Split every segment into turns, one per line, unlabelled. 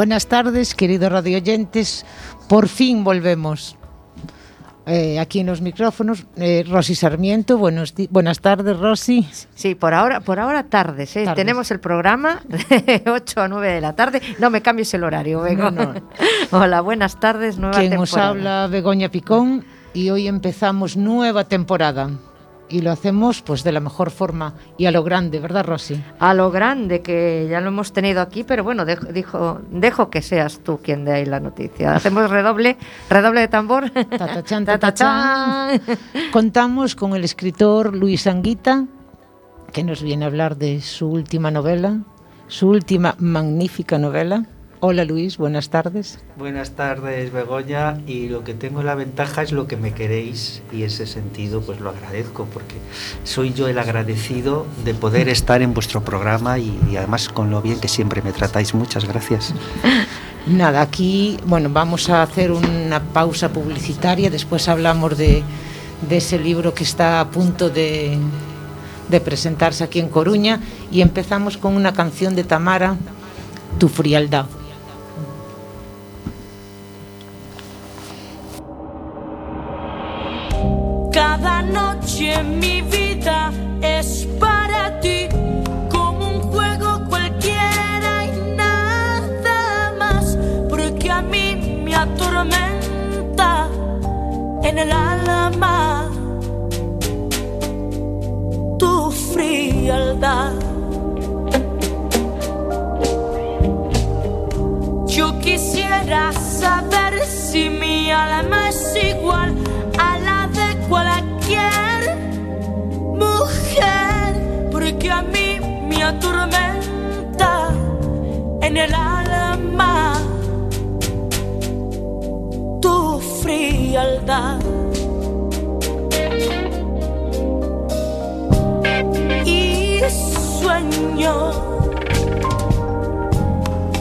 Buenas tardes, queridos radioyentes. Por fin volvemos. Eh, aquí en los micrófonos, eh, Rosy Sarmiento. Buenos buenas tardes, Rosy.
Sí, por ahora, por ahora tardes, ¿eh? Tenemos el programa de 8 a 9 de la tarde. No me cambies el horario, vengo. Hola, buenas tardes, nueva
Quien temporada. Quien habla, Begoña Picón, y hoy empezamos nueva temporada y lo hacemos pues de la mejor forma y a lo grande, ¿verdad, Rosy?
A lo grande, que ya lo hemos tenido aquí, pero bueno, dejo, dijo, dejo que seas tú quien dé ahí la noticia. Hacemos redoble, redoble de tambor.
Contamos con el escritor Luis Anguita, que nos viene a hablar de su última novela, su última magnífica novela, Hola Luis, buenas tardes.
Buenas tardes Begoña y lo que tengo la ventaja es lo que me queréis y ese sentido pues lo agradezco porque soy yo el agradecido de poder estar en vuestro programa y, además con lo bien que siempre me tratáis. Muchas gracias.
Nada, aquí bueno vamos a hacer una pausa publicitaria, después hablamos de, de ese libro que está a punto de, de presentarse aquí en Coruña y empezamos con una canción de Tamara, Tu frialdad.
Noche mi vida es para ti como un juego cualquiera y nada más, porque a mí me atormenta en el alma tu frialdad. Yo quisiera saber si mi alma es igual atormenta en el alma tu frialdad. Y sueño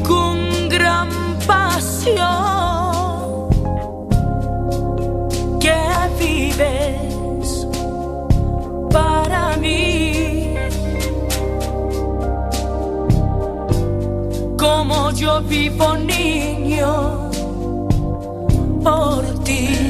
con gran pasión. para Como yo vivo niño por ti.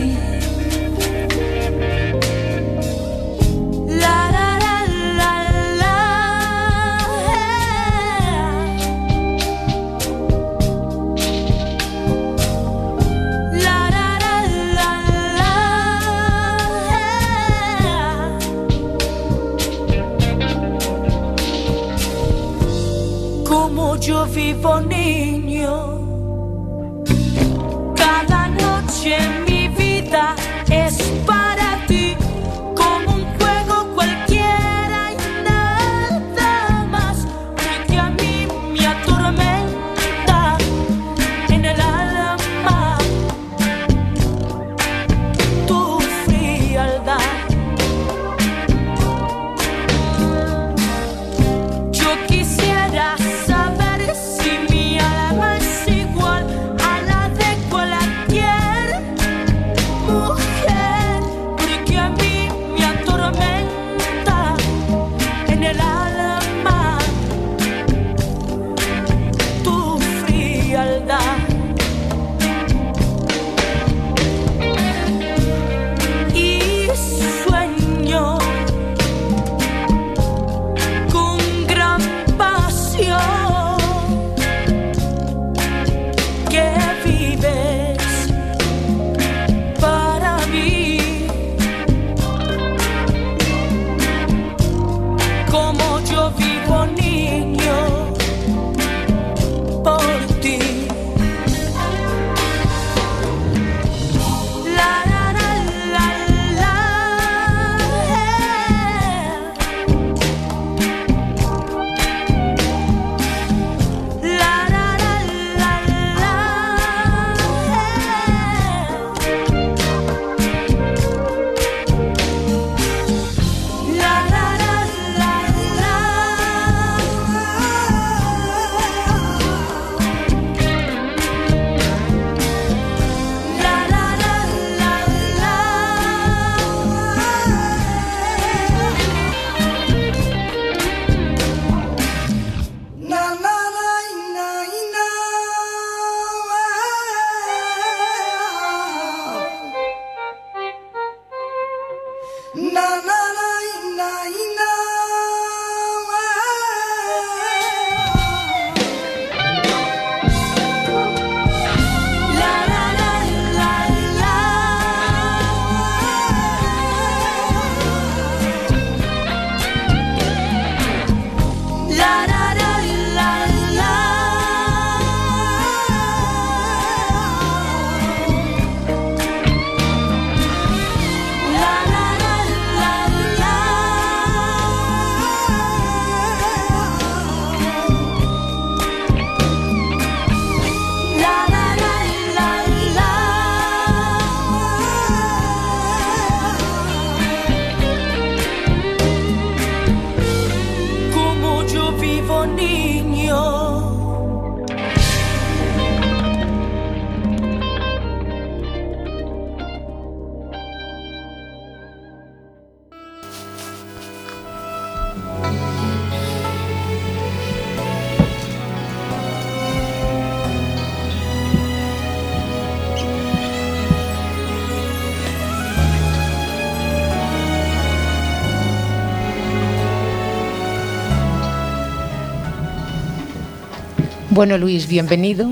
Bueno, Luis, bienvenido.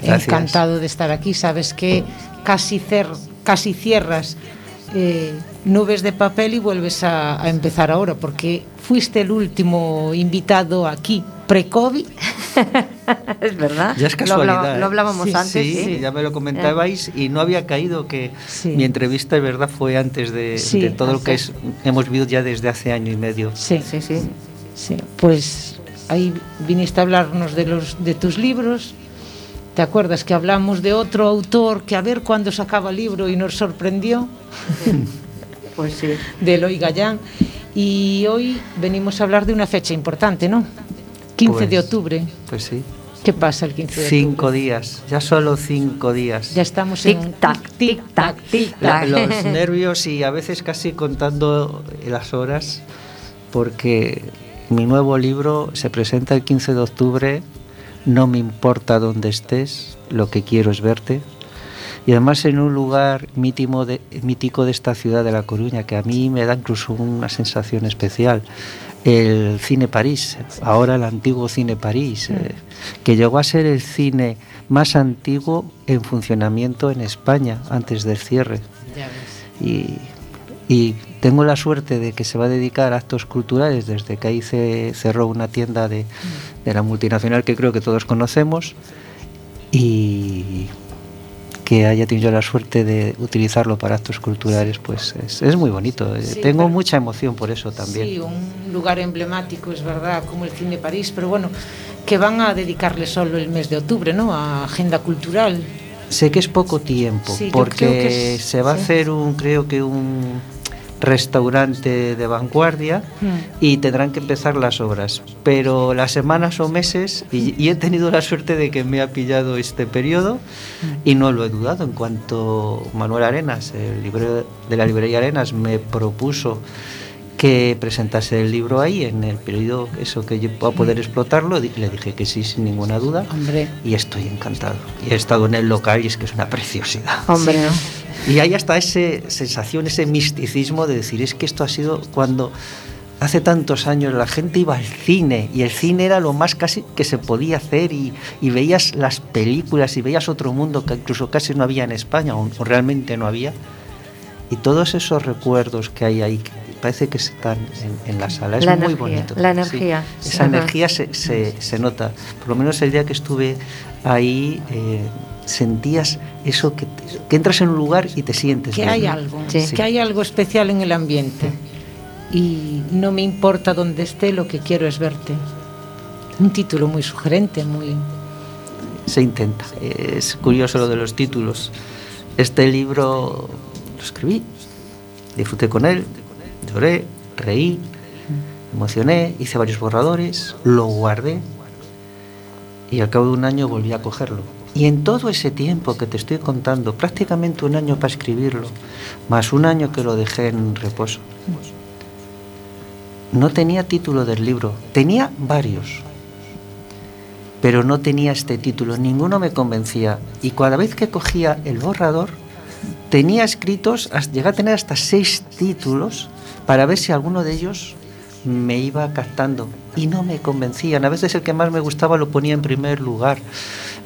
Encantado de estar aquí. Sabes que casi, casi cierras eh, nubes de papel y vuelves a, empezar ahora, porque fuiste el último invitado aquí, pre-COVID.
es verdad.
Ya es casualidad.
Lo, ¿eh? hablábamos antes.
Sí, ya me lo comentabais y no había caído que mi entrevista, es verdad, fue antes de, todo lo que es, hemos vivido ya desde hace año y medio.
Sí, sí, sí. sí. Pues ahí viniste a hablarnos de, los, de tus libros. ¿Te acuerdas que hablamos de otro autor que a ver cuándo sacaba el libro y nos sorprendió?
pues sí.
De Eloy Gallán. Y hoy venimos a hablar de una fecha importante, ¿no? 15 de pues, octubre.
Pues sí.
¿Qué pasa el 15 de
cinco octubre? Cinco días, ya solo cinco días.
Ya estamos en
tic-tac, tic-tac, tic-tac.
Los nervios y a veces casi contando las horas, porque mi nuevo libro se presenta el 15 de octubre, No me importa dónde estés, lo que quiero es verte. Y además en un lugar mítico de, mítico de esta ciudad de La Coruña, que a mí me da incluso una sensación especial. El Cine París, ahora el antiguo Cine París, eh, que llegó a ser el cine más antiguo en funcionamiento en España antes del cierre. Y y tengo la suerte de que se va a dedicar a actos culturales desde que ahí se cerró una tienda de, la multinacional que creo que todos conocemos y que haya tenido la suerte de utilizarlo para actos culturales, pues es, muy bonito. Eh, tengo mucha emoción por eso también.
Sí, un lugar emblemático, es verdad, como el Cine París, pero bueno, que van a dedicarle solo el mes de octubre, ¿no? A agenda cultural.
Sé que es poco tiempo, porque se va a hacer un, creo que un restaurante de vanguardia hmm. y tendrán que empezar las obras. Pero las semanas o meses, y, he tenido la suerte de que me ha pillado este periodo hmm. y no lo he dudado. En cuanto Manuel Arenas, el libro de la librería Arenas, me propuso que presentase el libro ahí en el periodo eso que yo pueda poder explotarlo le dije que sí sin ninguna duda.
Hombre.
y estoy encantado. Y he estado en el local y es que es una preciosidad.
Hombre,
y hay hasta esa sensación, ese misticismo de decir, es que esto ha sido cuando hace tantos años la gente iba al cine y el cine era lo más casi que se podía hacer y, veías las películas y veías otro mundo que incluso casi no había en España o, realmente no había. Y todos esos recuerdos que hay ahí, parece que están en, la sala, es muy bonito.
La energía.
esa energía se, se, nota. Por lo menos el día que estuve ahí... Eh, sentías eso que, entras en un lugar y te sientes.
Que hay algo, que hay algo especial en el ambiente. Y no me importa dónde esté, lo que quiero es verte. Un título muy sugerente, muy...
Se intenta. Es curioso lo de los títulos. Este libro lo escribí, disfruté con él, lloré, reí, emocioné, hice varios borradores, lo guardé y al cabo de un año volví a cogerlo y en todo ese tiempo que te estoy contando, prácticamente un año para escribirlo, más un año que lo dejé en reposo, no tenía título del libro, tenía varios, pero no tenía este título, ninguno me convencía. Y cada vez que cogía el borrador, tenía escritos, llegué a tener hasta seis títulos para ver si alguno de ellos me iba captando y no me convencían. A veces el que más me gustaba lo ponía en primer lugar,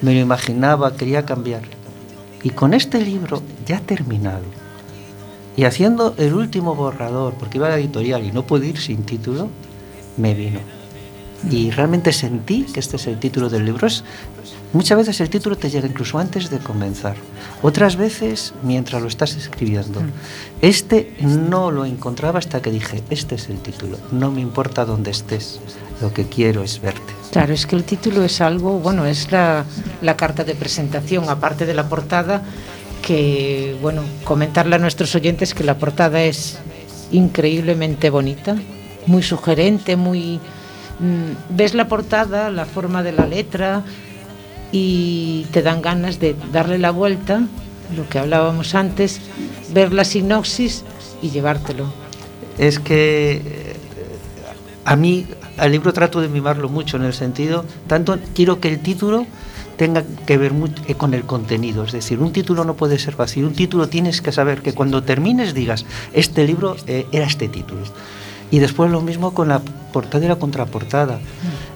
me lo imaginaba, quería cambiar. Y con este libro ya terminado y haciendo el último borrador, porque iba a la editorial y no pude ir sin título, me vino. Y realmente sentí que este es el título del libro. Es, muchas veces el título te llega incluso antes de comenzar. Otras veces mientras lo estás escribiendo. Mm. Este no lo encontraba hasta que dije, este es el título. No me importa dónde estés. Lo que quiero es verte.
Claro, es que el título es algo, bueno, es la, la carta de presentación, aparte de la portada, que, bueno, comentarle a nuestros oyentes que la portada es increíblemente bonita, muy sugerente, muy ves la portada, la forma de la letra y te dan ganas de darle la vuelta, lo que hablábamos antes, ver la sinopsis y llevártelo.
Es que eh, a mí al libro trato de mimarlo mucho en el sentido, tanto quiero que el título tenga que ver eh, con el contenido. Es decir, un título no puede ser vacío. Un título tienes que saber que cuando termines digas, este libro eh, era este título. Y después lo mismo con la portada y la contraportada.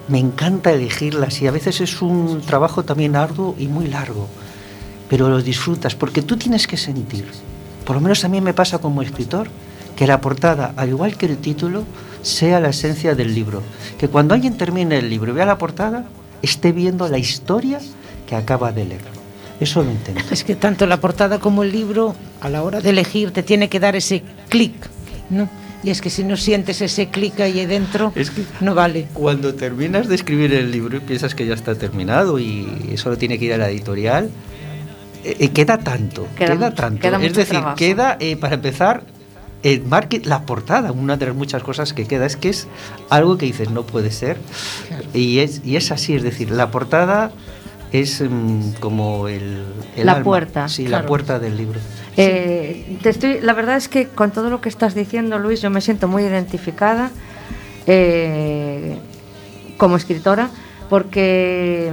Me encanta elegirlas y a veces es un trabajo también arduo y muy largo, pero lo disfrutas porque tú tienes que sentir. Por lo menos a mí me pasa como escritor que la portada, al igual que el título, sea la esencia del libro. Que cuando alguien termine el libro y vea la portada, esté viendo la historia que acaba de leer. Eso lo entiendo.
Es que tanto la portada como el libro, a la hora de elegir, te tiene que dar ese clic, ¿no? Y es que si no sientes ese clic ahí dentro, es que no vale.
Cuando terminas de escribir el libro y piensas que ya está terminado y solo tiene que ir a la editorial, eh, eh, queda tanto, queda, tanto. es decir, queda, eh, para empezar, el market, la portada, una de las muchas cosas que queda, es que es algo que dices, no puede ser. Y, es, y es así, es decir, la portada es mm, como el,
la puerta.
Sí, la puerta del libro.
Eh, te estoy, la verdad es que con todo lo que estás diciendo, Luis, yo me siento muy identificada eh, como escritora, porque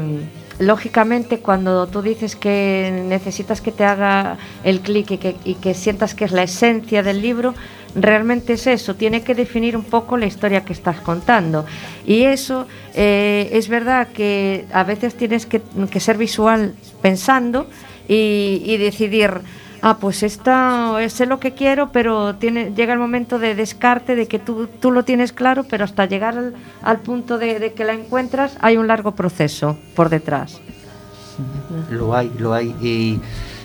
mm, lógicamente cuando tú dices que necesitas que te haga el clic y que, y que sientas que es la esencia del libro, realmente es eso, tiene que definir un poco la historia que estás contando. Y eso eh, es verdad que a veces tienes que, ser visual pensando y decidir ah, pues esta sé lo que quiero, pero tiene, llega el momento de descarte, de que tú, lo tienes claro, pero hasta llegar al, punto de, que la encuentras hay un largo proceso por detrás.
Lo hay, lo hay. Y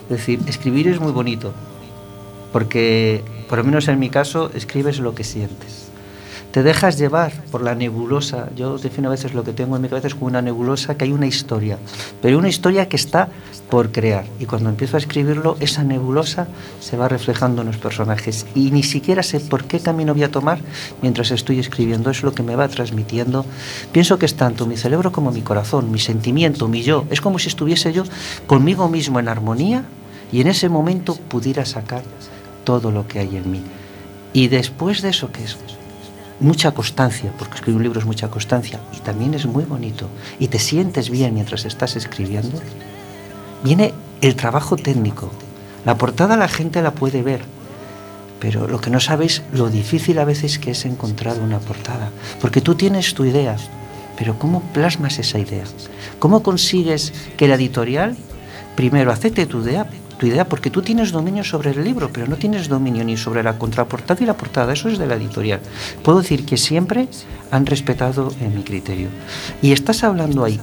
decir, escribir es muy bonito, porque por lo menos en mi caso escribes lo que sientes te dejas llevar por la nebulosa. Yo defino a veces lo que tengo en mi cabeza es como una nebulosa que hay una historia, pero una historia que está por crear. Y cuando empiezo a escribirlo, esa nebulosa se va reflejando en los personajes. Y ni siquiera sé por qué camino voy a tomar mientras estoy escribiendo. Es lo que me va transmitiendo. Pienso que es tanto mi cerebro como mi corazón, mi sentimiento, mi yo. Es como si estuviese yo conmigo mismo en armonía y en ese momento pudiera sacar todo lo que hay en mí. Y después de eso, ¿qué es? mucha constancia, porque escribir un libro es mucha constancia, y también es muy bonito, y te sientes bien mientras estás escribiendo, viene el trabajo técnico. La portada la gente la puede ver, pero lo que no sabes lo difícil a veces que es encontrar una portada, porque tú tienes tu idea, pero ¿cómo plasmas esa idea? ¿Cómo consigues que la editorial primero acepte tu idea, tu idea, porque tú tienes dominio sobre el libro, pero no tienes dominio ni sobre la contraportada y la portada, eso es de la editorial. Puedo decir que siempre han respetado en mi criterio. Y estás hablando ahí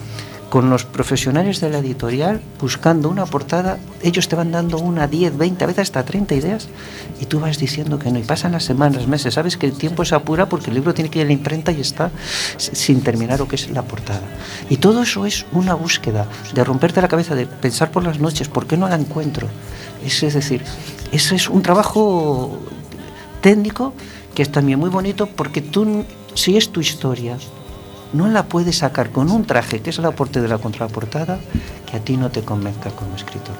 con los profesionales de la editorial buscando una portada, ellos te van dando una, 10, 20, a veces hasta 30 ideas y tú vas diciendo que no. Y pasan las semanas, meses, sabes que el tiempo se apura porque el libro tiene que ir a la imprenta y está sin terminar lo que es la portada. Y todo eso es una búsqueda de romperte la cabeza, de pensar por las noches, ¿por qué no la encuentro? Es, es decir, eso es un trabajo técnico que es también muy bonito porque tú, si es tu historia, no la puedes sacar con un traje, que es el aporte de la contraportada, que a ti no te convenzca como escritor.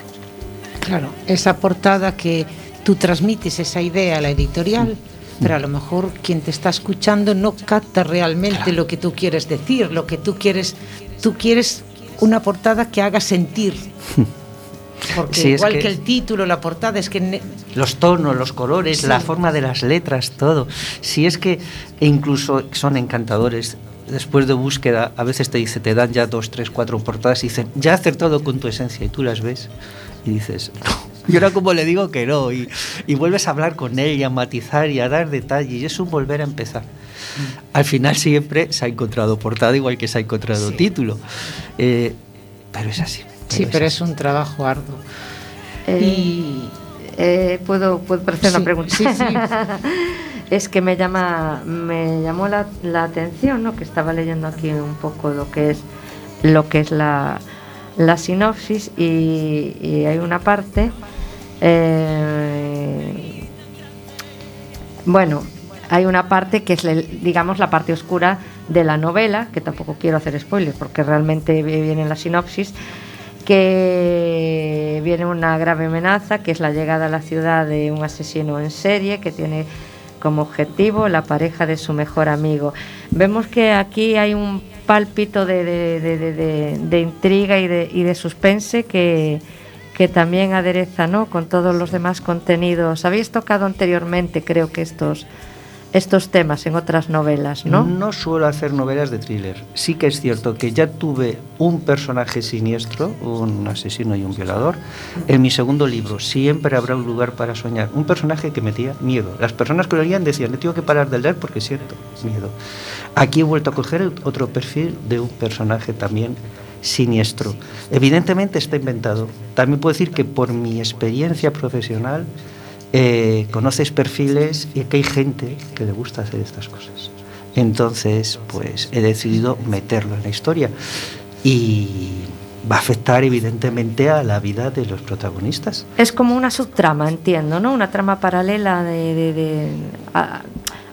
Claro, esa portada que tú transmites esa idea a la editorial, pero a lo mejor quien te está escuchando no capta realmente lo que tú quieres decir, lo que tú quieres, tú quieres una portada que haga sentir. Porque
Sí,
igual
que-
que... el título, la portada, es que
Los tonos, los colores,
Sí.
la forma de las letras, todo. Si es que incluso son encantadores. Después de búsqueda, a veces te dice, te dan ya dos, tres, cuatro portadas y dicen, ya has acertado con tu esencia y tú las ves y dices, no. Y ahora como le digo que no, y, y vuelves a hablar con él y a matizar y a dar detalles, y es un volver a empezar. Al final siempre se ha encontrado portada igual que se ha encontrado
Sí.
título. Eh, pero es así.
sí, pero
así.
es un trabajo arduo.
Eh,
Y
eh, ¿puedo, ¿Puedo hacer
Sí,
una pregunta?
sí, sí.
es que me llama me llamó la, la atención ¿no? que estaba leyendo aquí un poco lo que es lo que es la, la sinopsis y, hay una parte eh, bueno hay una parte que es digamos la parte oscura de la novela que tampoco quiero hacer spoilers porque realmente viene en la sinopsis que viene una grave amenaza, que es la llegada a la ciudad de un asesino en serie que tiene como objetivo la pareja de su mejor amigo. Vemos que aquí hay un pálpito de, de- de- de- intriga y de, y de suspense que, que también adereza ¿no? con todos los demás contenidos. Habéis tocado anteriormente, creo que estos, estos temas en otras novelas, ¿no?
No suelo hacer novelas de thriller. Sí que es cierto que ya tuve un personaje siniestro, un asesino y un violador. En mi segundo libro, Siempre habrá un lugar para soñar. Un personaje que metía miedo. Las personas que lo leían decían, no tengo que parar de leer porque siento miedo. Aquí he vuelto a coger otro perfil de un personaje también siniestro. Evidentemente está inventado. También puedo decir que por mi experiencia profesional eh, conoces perfiles y que hay gente que le gusta hacer estas cosas. Entonces, pues he decidido meterlo en la historia y va a afectar evidentemente a la vida de los protagonistas.
Es como una subtrama, entiendo, ¿no? Una trama paralela de... de- de- a-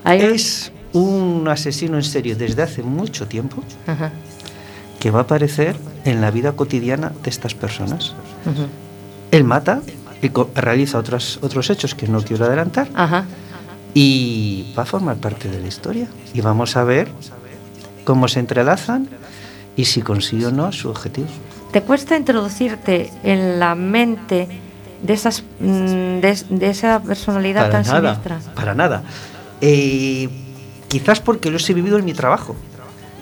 un-
Es un asesino en serie desde hace mucho tiempo
Ajá,
que va a aparecer en la vida cotidiana de estas personas.
ujú.
Él mata y co- realiza otros, otros hechos que no quiero adelantar
Ajá.
y va a formar parte de la historia. Y vamos a ver cómo se entrelazan y si consigue o no su objetivo.
¿Te cuesta introducirte en la mente de, esas, mm, de, de esa personalidad
Para
tan
nada,
siniestra?
para nada. Eh, quizás porque los he vivido en mi trabajo.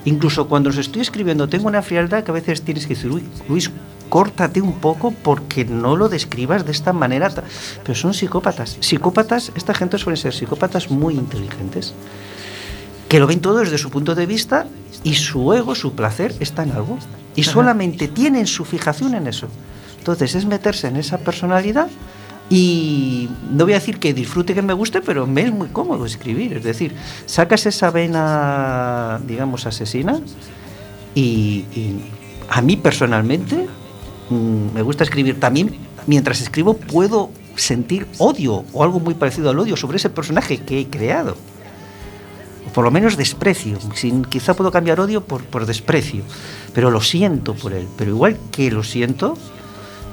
Incluso cuando los estoy escribiendo tengo una frialdad que a veces tienes que decir, "Uy, Luis, córtate un poco porque no lo describas de esta manera. ta-". Pero son psicópatas. Psicópatas, esta gente suele ser psicópatas muy inteligentes, que lo ven todo desde su punto de vista y su ego, su placer está en algo. Y solamente tienen su fijación en eso. Entonces es meterse en esa personalidad y no voy a decir que disfrute que me guste, pero me es muy cómodo escribir. Es decir, sacas esa vena, digamos, asesina y, y a mí personalmente mm, me gusta escribir. También mientras escribo puedo sentir odio o algo muy parecido al odio sobre ese personaje que he creado. O por lo menos desprecio. Sin, quizá puedo cambiar odio por, por desprecio, pero lo siento por él. Pero igual que lo siento,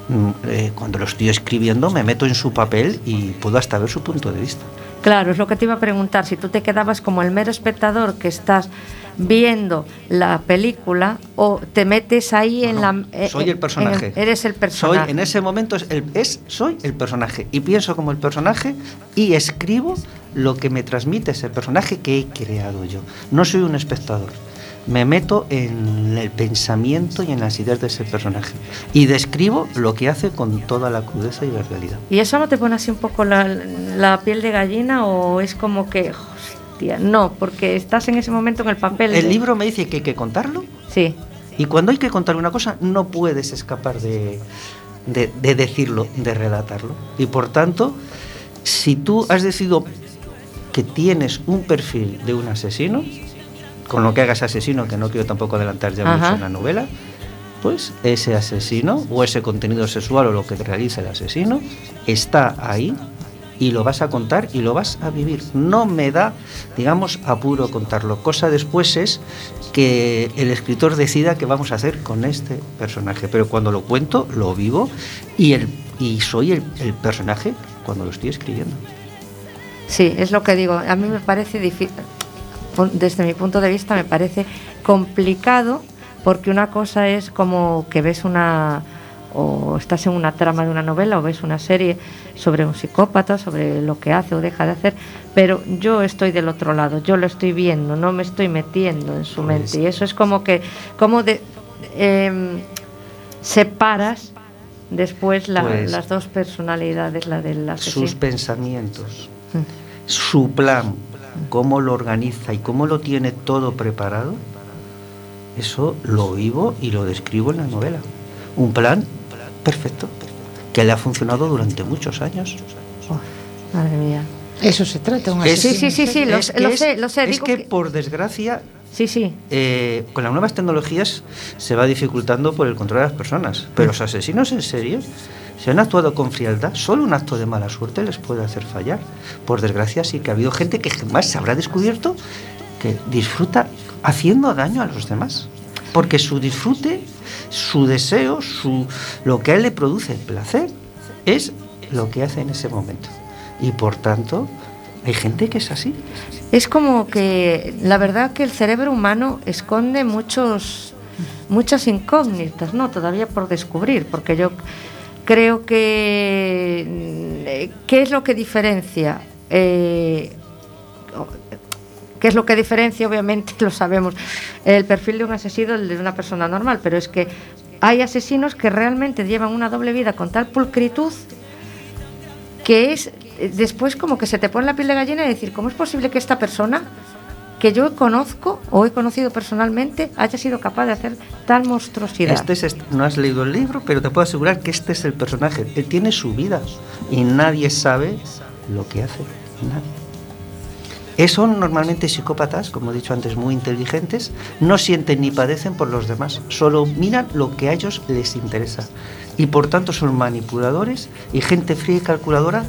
mm, eh, cuando lo estoy escribiendo me meto en su papel y puedo hasta ver su punto de vista.
Claro, es lo que te iba a preguntar. Si tú te quedabas como el mero espectador que estás viendo la película o te metes ahí en la...
no, soy
eh,
el personaje.
en- eres el personaje.
Soy, en ese momento es, el, es- soy el personaje y pienso como el personaje y escribo lo que me transmite ese personaje que he creado yo. No soy un espectador. Me meto en el pensamiento y en las ideas de ese personaje y describo lo que hace con toda la crudeza y la realidad.
¿Y eso no te pone así un poco la, la piel de gallina o es como que... No, porque estás en ese momento en el papel.
El
de-
libro me dice que hay que contarlo
Sí.
Y cuando hay que contar una cosa, no puedes escapar de, de- de decirlo, de relatarlo. Y por tanto, si tú has decidido que tienes un perfil de un asesino, con lo que hagas asesino, que no quiero tampoco adelantar ya
Ajá.
mucho en la novela, pues ese asesino o ese contenido sexual o lo que realiza el asesino está ahí y lo vas a contar y lo vas a vivir. No me da, digamos, apuro contarlo. Cosa después es que el escritor decida qué vamos a hacer con este personaje. Pero cuando lo cuento, lo vivo y, el, y soy el, el personaje cuando lo estoy escribiendo.
Sí, es lo que digo. A mí me parece difícil, desde mi punto de vista, me parece complicado porque una cosa es como que ves una, o estás en una trama de una novela o ves una serie sobre un psicópata, sobre lo que hace o deja de hacer, pero yo estoy del otro lado, yo lo estoy viendo, no me estoy metiendo en su mente.
Pues
Y eso es como que, como de, em, separas después la-
Pues-
las dos personalidades, la del asesino.
sus pensamientos,
Mm.
su plan, cómo lo organiza y cómo lo tiene todo preparado, eso lo vivo y lo describo en la novela. Un plan perfecto, que le ha funcionado durante muchos años.
Oh, madre mía.
Eso se trata, un
Es-
Sí,
asesino.
sí, sí, sí, lo,
Es
lo
es-
sé, lo sé,
Es
digo
que,
que-
por desgracia,
Sí, sí.
eh, con las nuevas tecnologías se va dificultando por el control de las personas. Pero los asesinos en serio, si han actuado con frialdad, solo un acto de mala suerte les puede hacer fallar. Por desgracia, sí que ha habido gente que jamás se habrá descubierto que disfruta haciendo daño a los demás. Porque su disfrute, su deseo, su, lo que a él le produce placer, es lo que hace en ese momento. Y por tanto, hay gente que es así.
Es como que la verdad que el cerebro humano esconde muchos muchas incógnitas, ¿no? Todavía por descubrir, porque yo creo que qué es lo que diferencia eh, qué es lo que diferencia, obviamente lo sabemos, el perfil de un asesino del de una persona normal, pero es que hay asesinos que realmente llevan una doble vida con tal pulcritud que es eh, después como que se te pone la piel de gallina y decir, ¿cómo es posible que esta persona que yo conozco o he conocido personalmente haya sido capaz de hacer tal monstruosidad?
Este es, no has leído el libro, pero te puedo asegurar que este es el personaje. Él tiene su vida y nadie sabe lo que hace. Nadie. Eh, Son normalmente psicópatas, como he dicho antes, muy inteligentes, no sienten ni padecen por los demás, solo miran lo que a ellos les interesa. Y por tanto son manipuladores y gente fría y calculadora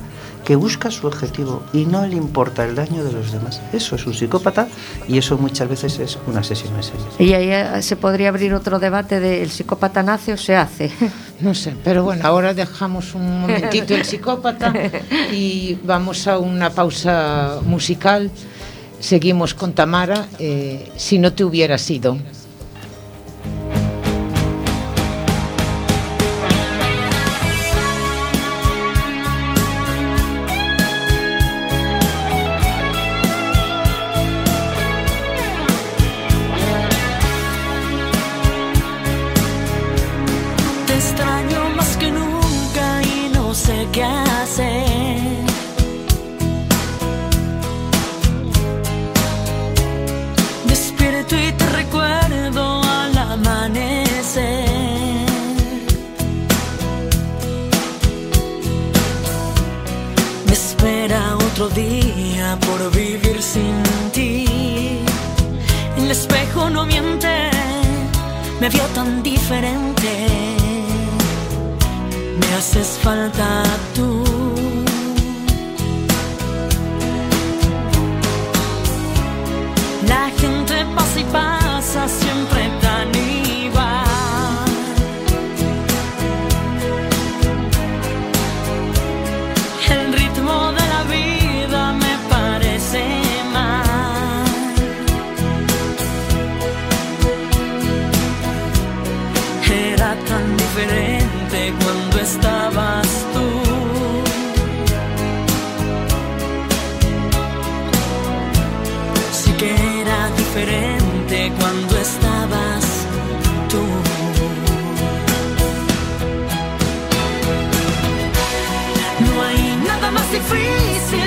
que busca su objetivo y no le importa el daño de los demás. Eso es un psicópata y eso muchas veces es un asesino en serie.
Y ahí eh, se podría abrir otro debate de el psicópata nace o se hace.
No sé, pero bueno, ahora dejamos un momentito el psicópata y vamos a una pausa musical. Seguimos con Tamara, eh, si no te hubiera sido.
Nada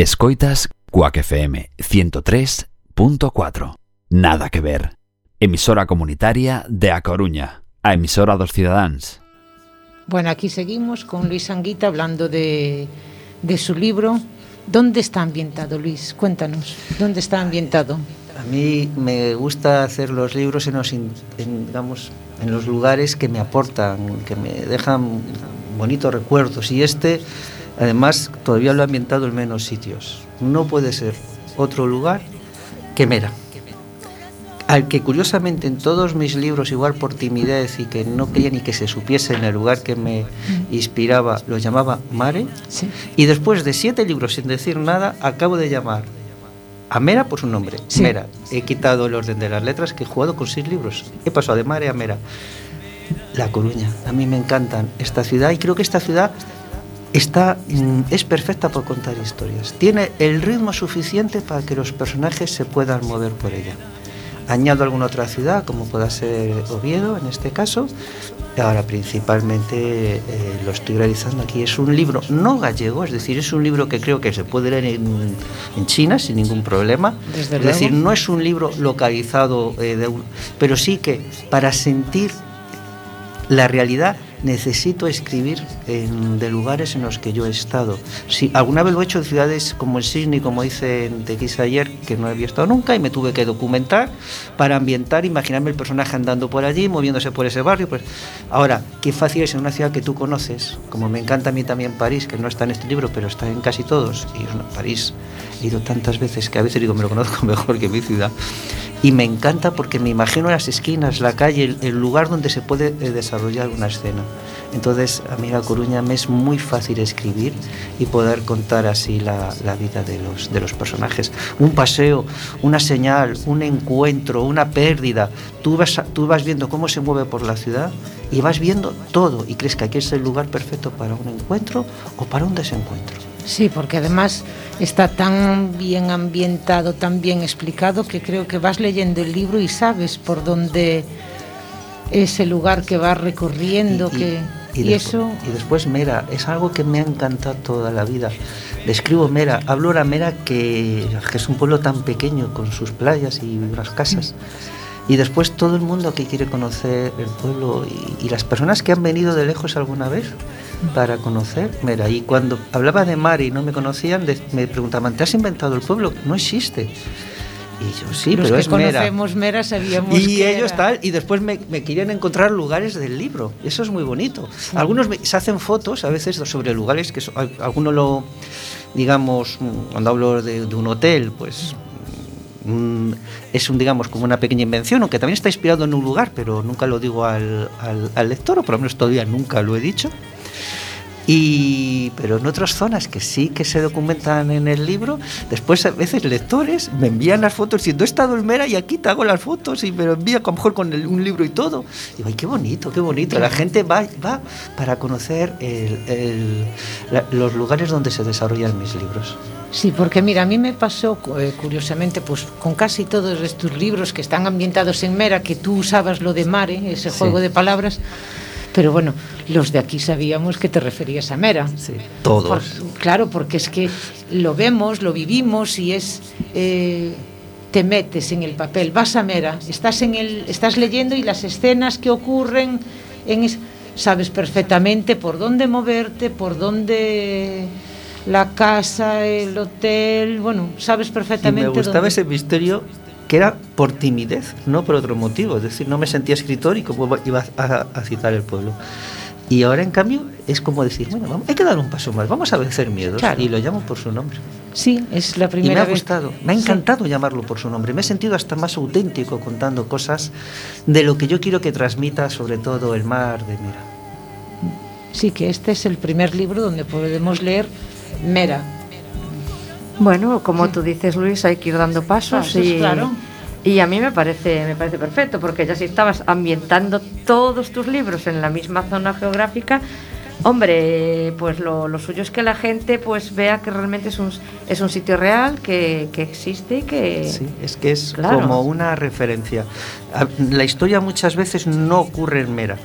Escoitas Cuac FM 103.4. Nada que ver. Emisora comunitaria de A Coruña. A emisora dos cidadáns.
Bueno, aquí seguimos con Luis Anguita hablando de, de su libro. ¿Dónde está ambientado, Luis? Cuéntanos, ¿dónde está ambientado?
A mí me gusta hacer los libros en los, en, digamos, en los lugares que me aportan, que me dejan bonitos recuerdos. Y este, además, todavía lo he ambientado en menos sitios. No puede ser otro lugar que Mera. Al que curiosamente en todos mis libros, igual por timidez y que no quería ni que se supiese en el lugar que me inspiraba, lo llamaba Mare.
Sí.
Y después de siete libros sin decir nada, acabo de llamar a Mera por su nombre.
Sí.
Mera. He quitado el orden de las letras que he jugado con seis libros. He pasado de Mare a Mera. La Coruña. A mí me encantan esta ciudad y creo que esta ciudad está, mm, es perfecta para contar historias. Tiene el ritmo suficiente para que los personajes se puedan mover por ella. Añado alguna otra ciudad, como pueda ser Oviedo en este caso. Ahora principalmente eh, lo estoy realizando aquí. Es un libro no gallego, es decir, es un libro que creo que se puede leer en, en China sin ningún problema.
Desde
es
luego.
decir, no es un libro localizado, eh, de un- pero sí que para sentir la realidad necesito escribir en- de lugares en los que yo he estado. Si alguna vez lo he hecho en ciudades como el Sydney, como hice en Tequisa ayer, que no había estado nunca, y me tuve que documentar para ambientar, imaginarme el personaje andando por allí, moviéndose por ese barrio. Pues ahora, qué fácil es en una ciudad que tú conoces, como me encanta a mí también París, que no está en este libro, pero está en casi todos. Y París he ido tantas veces que a veces digo me lo conozco mejor que mi ciudad. Y me encanta porque me imagino las esquinas, la calle, el, lugar donde se puede eh, desarrollar una escena. Entonces, a mí la Coruña me es muy fácil escribir y poder contar así la, la vida de los, de los personajes. Un paseo, una señal, un encuentro, una pérdida. Tú vas, tú vas viendo cómo se mueve por la ciudad y vas viendo todo y crees que aquí es el lugar perfecto para un encuentro o para un desencuentro.
Sí, porque además está tan bien ambientado, tan bien explicado, que creo que vas leyendo el libro y sabes por dónde es el lugar que vas recorriendo, que, y, eso...
y después Mera, es algo que me ha encantado toda la vida. Describo Mera, hablo ahora Mera que, que es un pueblo tan pequeño con sus playas y unas casas. Y después todo el mundo que quiere conocer el pueblo y, y las personas que han venido de lejos alguna vez para conocer Mera. Y cuando hablaba de mar y no me conocían, de- me preguntaban, ¿te has inventado el pueblo? No existe. Y yo sí,
los
pero
que
es Mera.
conocemos Mera sabíamos
Y
que
ellos
era-
tal, y después me, me querían encontrar lugares del libro. Eso es muy bonito. Algunos me- se hacen fotos a veces sobre lugares que so- al- alguno lo, digamos, mm, cuando hablo de, de un hotel, pues es un, digamos, como una pequeña invención, aunque también está inspirado en un lugar, pero nunca lo digo al, al- al lector, o por lo menos todavía nunca lo he dicho. Y, pero en otras zonas que sí que se documentan en el libro, después a veces lectores me envían las fotos diciendo, he estado en Mera y aquí te hago las fotos y me lo envía a lo mejor con el- un libro y todo. Y digo, ay, qué bonito, qué bonito. La gente va, va para conocer el- el- la- los lugares donde se desarrollan mis libros.
Sí, porque mira, a mí me pasó eh, curiosamente, pues con casi todos estos libros que están ambientados en Mera, que tú usabas lo de mare, ese
Sí.
juego de palabras, pero bueno, los de aquí sabíamos que te referías a Mera.
Sí, todos.
Por- claro, porque es que lo vemos, lo vivimos y es eh, te metes en el papel, vas a Mera, estás en el, estás leyendo y las escenas que ocurren en es- sabes perfectamente por dónde moverte, por dónde la casa, el hotel, bueno, sabes
Y
perfectamente
me gustaba
dónde-
ese misterio que era por timidez, no por otro motivo. Es decir, no me sentía escritor y como iba a, a citar el pueblo. Y ahora, en cambio, es como decir, bueno, vamos, hay que dar un paso más, vamos a vencer miedos.
Claro.
Y lo llamo por su nombre.
Sí, es la
Y
primera
me ha
vez.
gustado, me ha
Sí.
encantado llamarlo por su nombre. Me he sentido hasta más auténtico contando cosas de lo que yo quiero que transmita, sobre todo el mar de Mira.
Sí, que este es el primer libro donde podemos leer Mera.
Bueno, como tú dices, Luis, hay que ir dando pasos y,
claro.
y a mí me parece, me parece perfecto, porque ya si estabas ambientando todos tus libros en la misma zona geográfica, hombre, pues lo, lo suyo es que la gente pues vea que realmente es un, es un sitio real, que, que existe y que...
Sí, es que es
Claro.
como una referencia. A- La historia muchas veces no ocurre en Mera,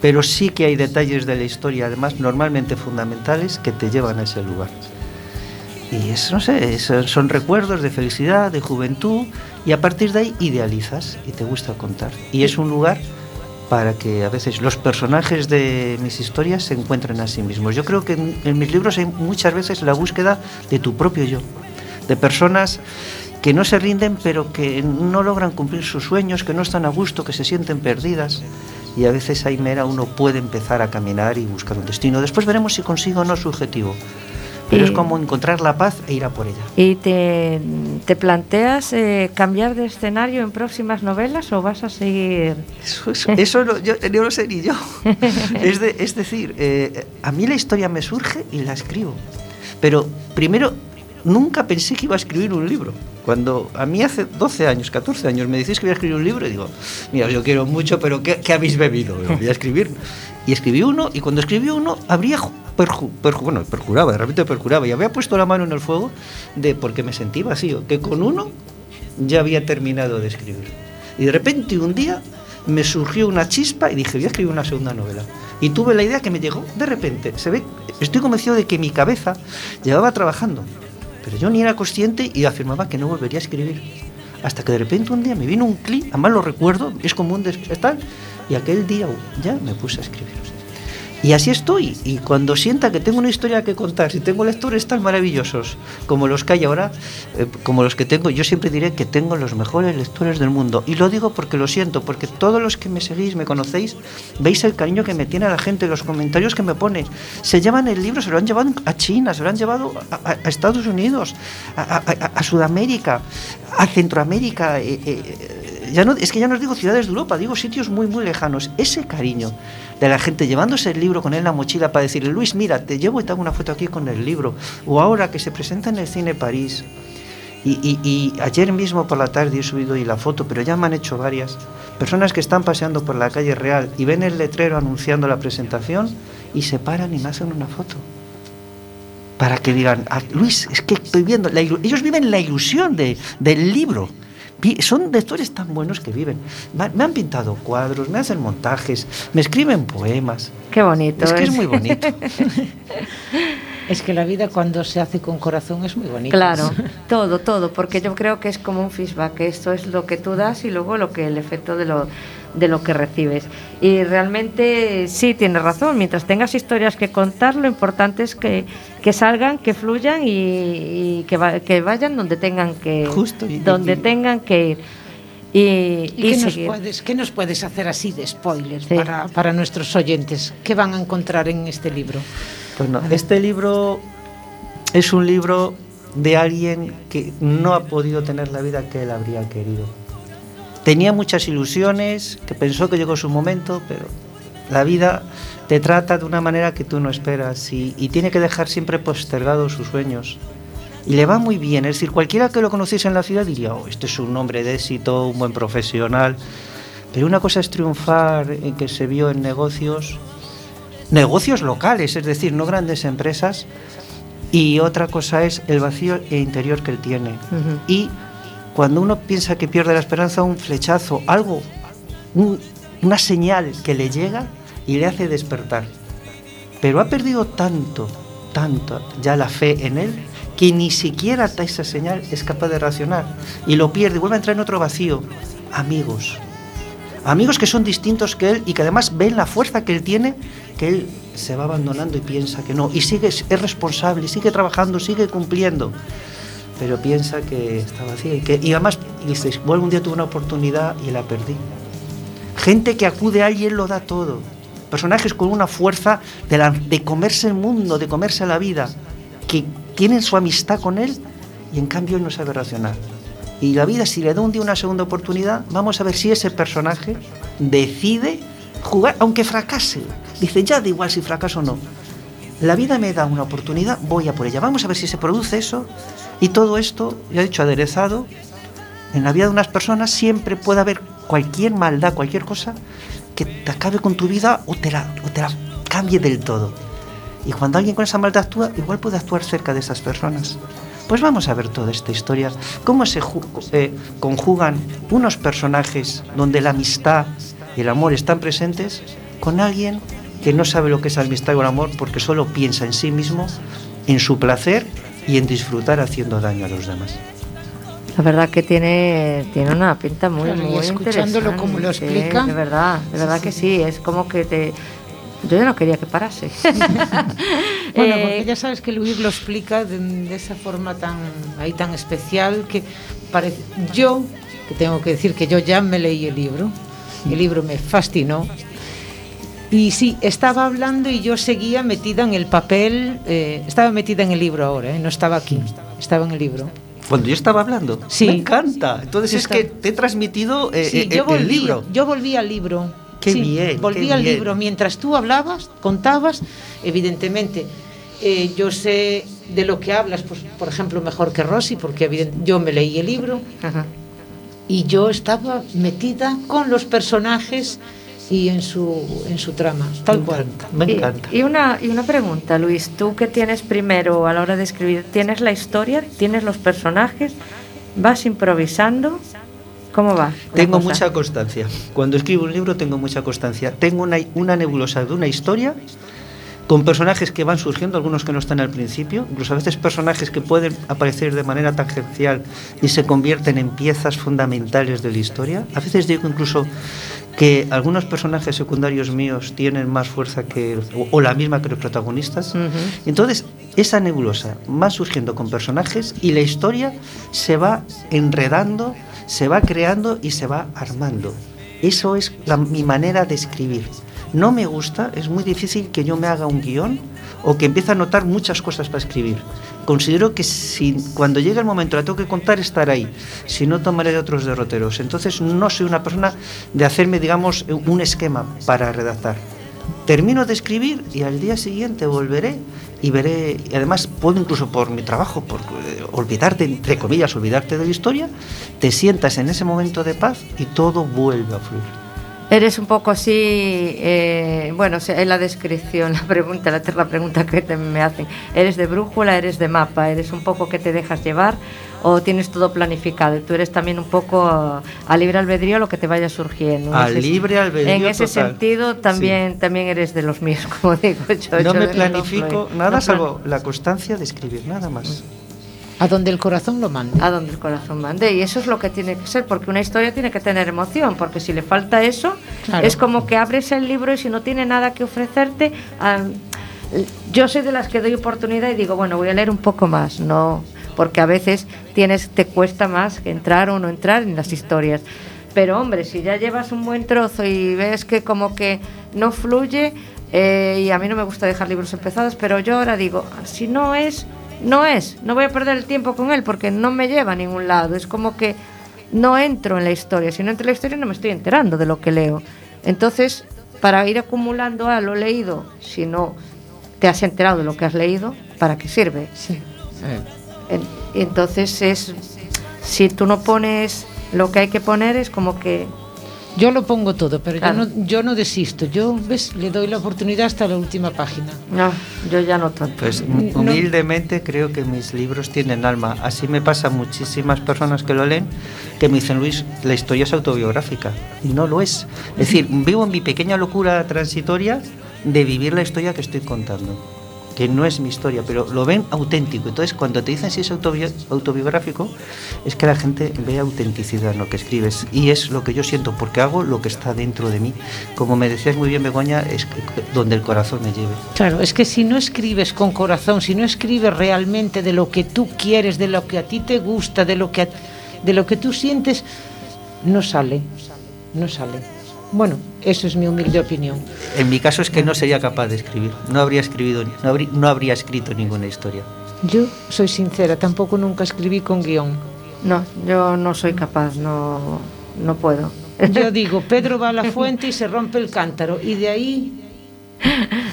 pero sí que hay detalles de la historia, además normalmente fundamentales, que te llevan a ese lugar. Y no sé, son recuerdos de felicidad, de juventud, y a partir de ahí idealizas y te gusta contar. Y es un lugar para que a veces los personajes de mis historias se encuentren a sí mismos. Yo creo que en, en mis libros hay muchas veces la búsqueda de tu propio yo, de personas que no se rinden pero que no logran cumplir sus sueños, que no están a gusto, que se sienten perdidas. Y a veces ahí mera uno puede empezar a caminar y buscar un destino. Después veremos si consigo o no su objetivo. Pero es como encontrar la paz e ir a por ella.
¿Y te, te planteas eh, cambiar de escenario en próximas novelas o vas a seguir...?
Eso, eso- eso no, yo, no lo sé ni yo. Es, de- es decir, eh, a mí la historia me surge y la escribo. Pero primero, nunca pensé que iba a escribir un libro. Cuando a mí hace 12 años, 14 años, me decís que voy a escribir un libro, y digo, mira, yo quiero mucho, pero ¿qué, qué habéis bebido? Voy a escribir. Y escribí uno, y cuando escribí uno, habría ju- perju- perju- bueno, perjuraba, de repente perjuraba, y había puesto la mano en el fuego de porque me sentí vacío, que con uno ya había terminado de escribir. Y de repente un día me surgió una chispa y dije, voy a escribir una segunda novela. Y tuve la idea que me llegó de repente. Se ve, estoy convencido de que mi cabeza llevaba trabajando, pero yo ni era consciente y afirmaba que no volvería a escribir. Hasta que de repente un día me vino un clic, además lo recuerdo, es como un despertar, y aquel día ya me puse a escribir. Y así estoy. Y cuando sienta que tengo una historia que contar, si tengo lectores tan maravillosos como los que hay ahora, eh, como los que tengo, yo siempre diré que tengo los mejores lectores del mundo. Y lo digo porque lo siento, porque todos los que me seguís, me conocéis, veis el cariño que me tiene la gente, los comentarios que me pone. Se llevan el libro, se lo han llevado a China, se lo han llevado a, a- Estados Unidos, a, Sudamérica, a Centroamérica. eh, eh, es que ya no os digo ciudades de Europa, digo sitios muy, muy lejanos. Ese cariño de la gente llevándose el libro con él en la mochila para decirle, Luis, mira, te llevo y te hago una foto aquí con el libro. O ahora que se presenta en el Cine París. Y, ayer mismo por la tarde he subido y la foto, pero ya me han hecho varias. Personas que están paseando por la calle real y ven el letrero anunciando la presentación y se paran y me hacen una foto. Para que digan, "Ah, Luis, es que estoy viendo. la ilu-". ellos viven la ilusión de, del libro. Son lectores tan buenos que viven. Me han pintado cuadros, me hacen montajes, me escriben poemas.
Qué bonito.
Es que es
¿eh?
muy bonito.
Es que la vida cuando se hace con corazón es muy bonita.
Claro, todo, todo, porque yo creo que es como un feedback, que esto es lo que tú das y luego lo que el efecto de lo, de lo que recibes. Y realmente sí, tienes razón, mientras tengas historias que contar, lo importante es que, que salgan, que fluyan y, y que, va- que vayan donde tengan que
Justo, y-
donde
y-
tengan que ir. Y,
¿Y,
y
qué, nos puedes, qué nos puedes hacer así de spoiler
Sí.
para, para nuestros oyentes? ¿Qué van a encontrar en este libro?
Bueno, este libro es un libro de alguien que no ha podido tener la vida que él habría querido. Tenía muchas ilusiones, que pensó que llegó su momento, pero La vida te trata de una manera que tú no esperas y, y tiene que dejar siempre postergados sus sueños. Y le va muy bien, es decir, cualquiera que lo conociese en la ciudad diría, oh, este es un hombre de éxito, un buen profesional. Pero una cosa es triunfar en que se vio en negocios, negocios locales, es decir, no grandes empresas, y otra cosa es el vacío interior que él tiene.
Ujú.
Y cuando uno piensa que pierde la esperanza, un flechazo, algo, un- una señal que le llega y le hace despertar. Pero ha perdido tanto, tanto ya la fe en él, que ni siquiera esa señal es capaz de reaccionar. Y lo pierde, vuelve a entrar en otro vacío. Amigos. Amigos que son distintos que él y que además ven la fuerza que él tiene, que él se va abandonando y piensa que no. Y sigue, es responsable, sigue trabajando, sigue cumpliendo. Pero piensa que está vacío y que y además dices, un día tuve una oportunidad y la perdí. Gente que acude a él lo da todo. Personajes con una fuerza de, de comerse el mundo, de comerse la vida, que tienen su amistad con él y en cambio él no sabe reaccionar. Y la vida, si le da un día una segunda oportunidad, vamos a ver si ese personaje decide jugar, aunque fracase. Dice, ya da igual si fracaso o no. La vida me da una oportunidad, voy a por ella. Vamos a ver si se produce eso. Y todo esto, ya he dicho, aderezado. En la vida de unas personas siempre puede haber cualquier maldad, cualquier cosa que te acabe con tu vida o te la, cambie del todo. Y cuando alguien con esa maldad actúa, igual puede actuar cerca de esas personas. Pues vamos a ver toda esta historia, cómo se eh, conjugan unos personajes donde la amistad y el amor están presentes con alguien que no sabe lo que es amistad o el amor porque solo piensa en sí mismo, en su placer y en disfrutar haciendo daño a los demás.
La verdad que tiene, tiene una pinta muy,
Claro, y
muy
escuchándolo como lo explica.
De verdad, de verdad que sí, es como que te... Yo ya no quería que parase.
Bueno,
Eh,
porque ya sabes que Luis lo explica de, de esa forma tan ahí tan especial que parece yo que tengo que decir que yo ya me leí el libro. El libro me fascinó. Y sí, estaba hablando y yo seguía metida en el papel, eh, estaba metida en el libro ahora, eh, no estaba aquí, estaba en el libro.
Cuando yo estaba hablando,
Sí.
me encanta. Entonces
Sí,
es que te he transmitido eh,
Sí,
eh,
yo
el
volví,
libro.
yo volví al libro.
Qué
Sí,
bien,
Volví
qué
al
bien.
libro. Mientras tú hablabas, contabas, evidentemente, eh, yo sé de lo que hablas, pues, por ejemplo, mejor que Rosy, porque evident- yo me leí el libro
ajá.
y yo estaba metida con los personajes y en su, en su trama, tal
me
cual.
encanta, me
Y-
encanta.
Y, una, y una pregunta, Luis, tú que tienes primero a la hora de escribir, ¿tienes la historia? ¿Tienes los personajes? ¿Vas improvisando? ¿Cómo va?
Tengo
cosa?
mucha constancia. Cuando escribo un libro tengo mucha constancia. Tengo una, una nebulosa de una historia con personajes que van surgiendo, algunos que no están al principio, incluso a veces personajes que pueden aparecer de manera tangencial y se convierten en piezas fundamentales de la historia. A veces digo incluso que algunos personajes secundarios míos tienen más fuerza que o, o la misma que los protagonistas.
Ujú.
Entonces, esa nebulosa va surgiendo con personajes y la historia se va enredando, se va creando y se va armando. Eso es la- mi manera de escribir. No me gusta, es muy difícil que yo me haga un guion o que empiece a notar muchas cosas para escribir. Considero que si, cuando llegue el momento la tengo que contar, estar ahí. Si no, tomaré otros derroteros. Entonces, no soy una persona de hacerme, digamos, un esquema para redactar. Termino de escribir y al día siguiente volveré y veré, y además puedo incluso por mi trabajo, por eh, olvidarte, entre comillas, olvidarte de la historia, te sientas en ese momento de paz y todo vuelve a fluir.
Eres un poco así, eh, bueno, en la descripción, la pregunta, la tercera pregunta que te- me hacen. ¿Eres de brújula, eres de mapa? ¿Eres un poco que te dejas llevar o tienes todo planificado? Y tú eres también un poco a, a libre albedrío lo que te vaya surgiendo. En
A
ese-
libre albedrío
En ese
total.
sentido también, también eres de los míos, como digo yo.
No
yo
me planifico nada
No plan-
salvo la constancia de escribir, nada más.
A donde el corazón lo manda.
a donde el corazón mande. Y eso es lo que tiene que ser, porque una historia tiene que tener emoción, porque si le falta eso,
Claro.
es como que abres el libro y si no tiene nada que ofrecerte, ah, yo soy de las que doy oportunidad y digo, bueno, voy a leer un poco más, no, porque a veces tienes, te cuesta más que entrar o no entrar en las historias. Pero hombre, si ya llevas un buen trozo y ves que como que no fluye, eh, y a mí no me gusta dejar libros empezados, pero yo ahora digo, si no es, no es, no voy a perder el tiempo con él porque no me lleva a ningún lado. Es como que no entro en la historia. Si no entro en la historia no me estoy enterando de lo que leo. Entonces, para ir acumulando a lo leído, si no te has enterado de lo que has leído, ¿para qué sirve?
Sí.
En- Entonces es, si tú no pones lo que hay que poner, es como que
Yo lo pongo todo, pero
Claro.
yo, no, yo no desisto. Yo, ¿ves? Le doy la oportunidad hasta la última página.
no, yo ya no tanto.
Pues
No.
humildemente creo que mis libros tienen alma. Así me pasa a muchísimas personas que lo leen que me dicen, Luis, la historia es autobiográfica. Y no lo es. Es decir, vivo en mi pequeña locura transitoria de vivir la historia que estoy contando. Que no es mi historia, pero lo ven auténtico. Entonces, cuando te dicen si es autobi- autobiográfico, es que la gente ve autenticidad en lo que escribes. Y es lo que yo siento, porque hago lo que está dentro de mí. Como me decías muy bien, Begoña, es donde el corazón me lleve.
Claro, es que si no escribes con corazón, si no escribes realmente de lo que tú quieres, de lo que a ti te gusta, de lo que, a- de lo que tú sientes, no sale, no sale. Bueno, eso es mi humilde opinión.
En mi caso es que no sería capaz de escribir. No habría escribido, no habría, no habría escrito ninguna historia.
Yo soy sincera, tampoco nunca escribí con guion.
No, yo no soy capaz, no, no puedo.
Yo digo, Pedro va a la fuente y se rompe el cántaro, y de ahí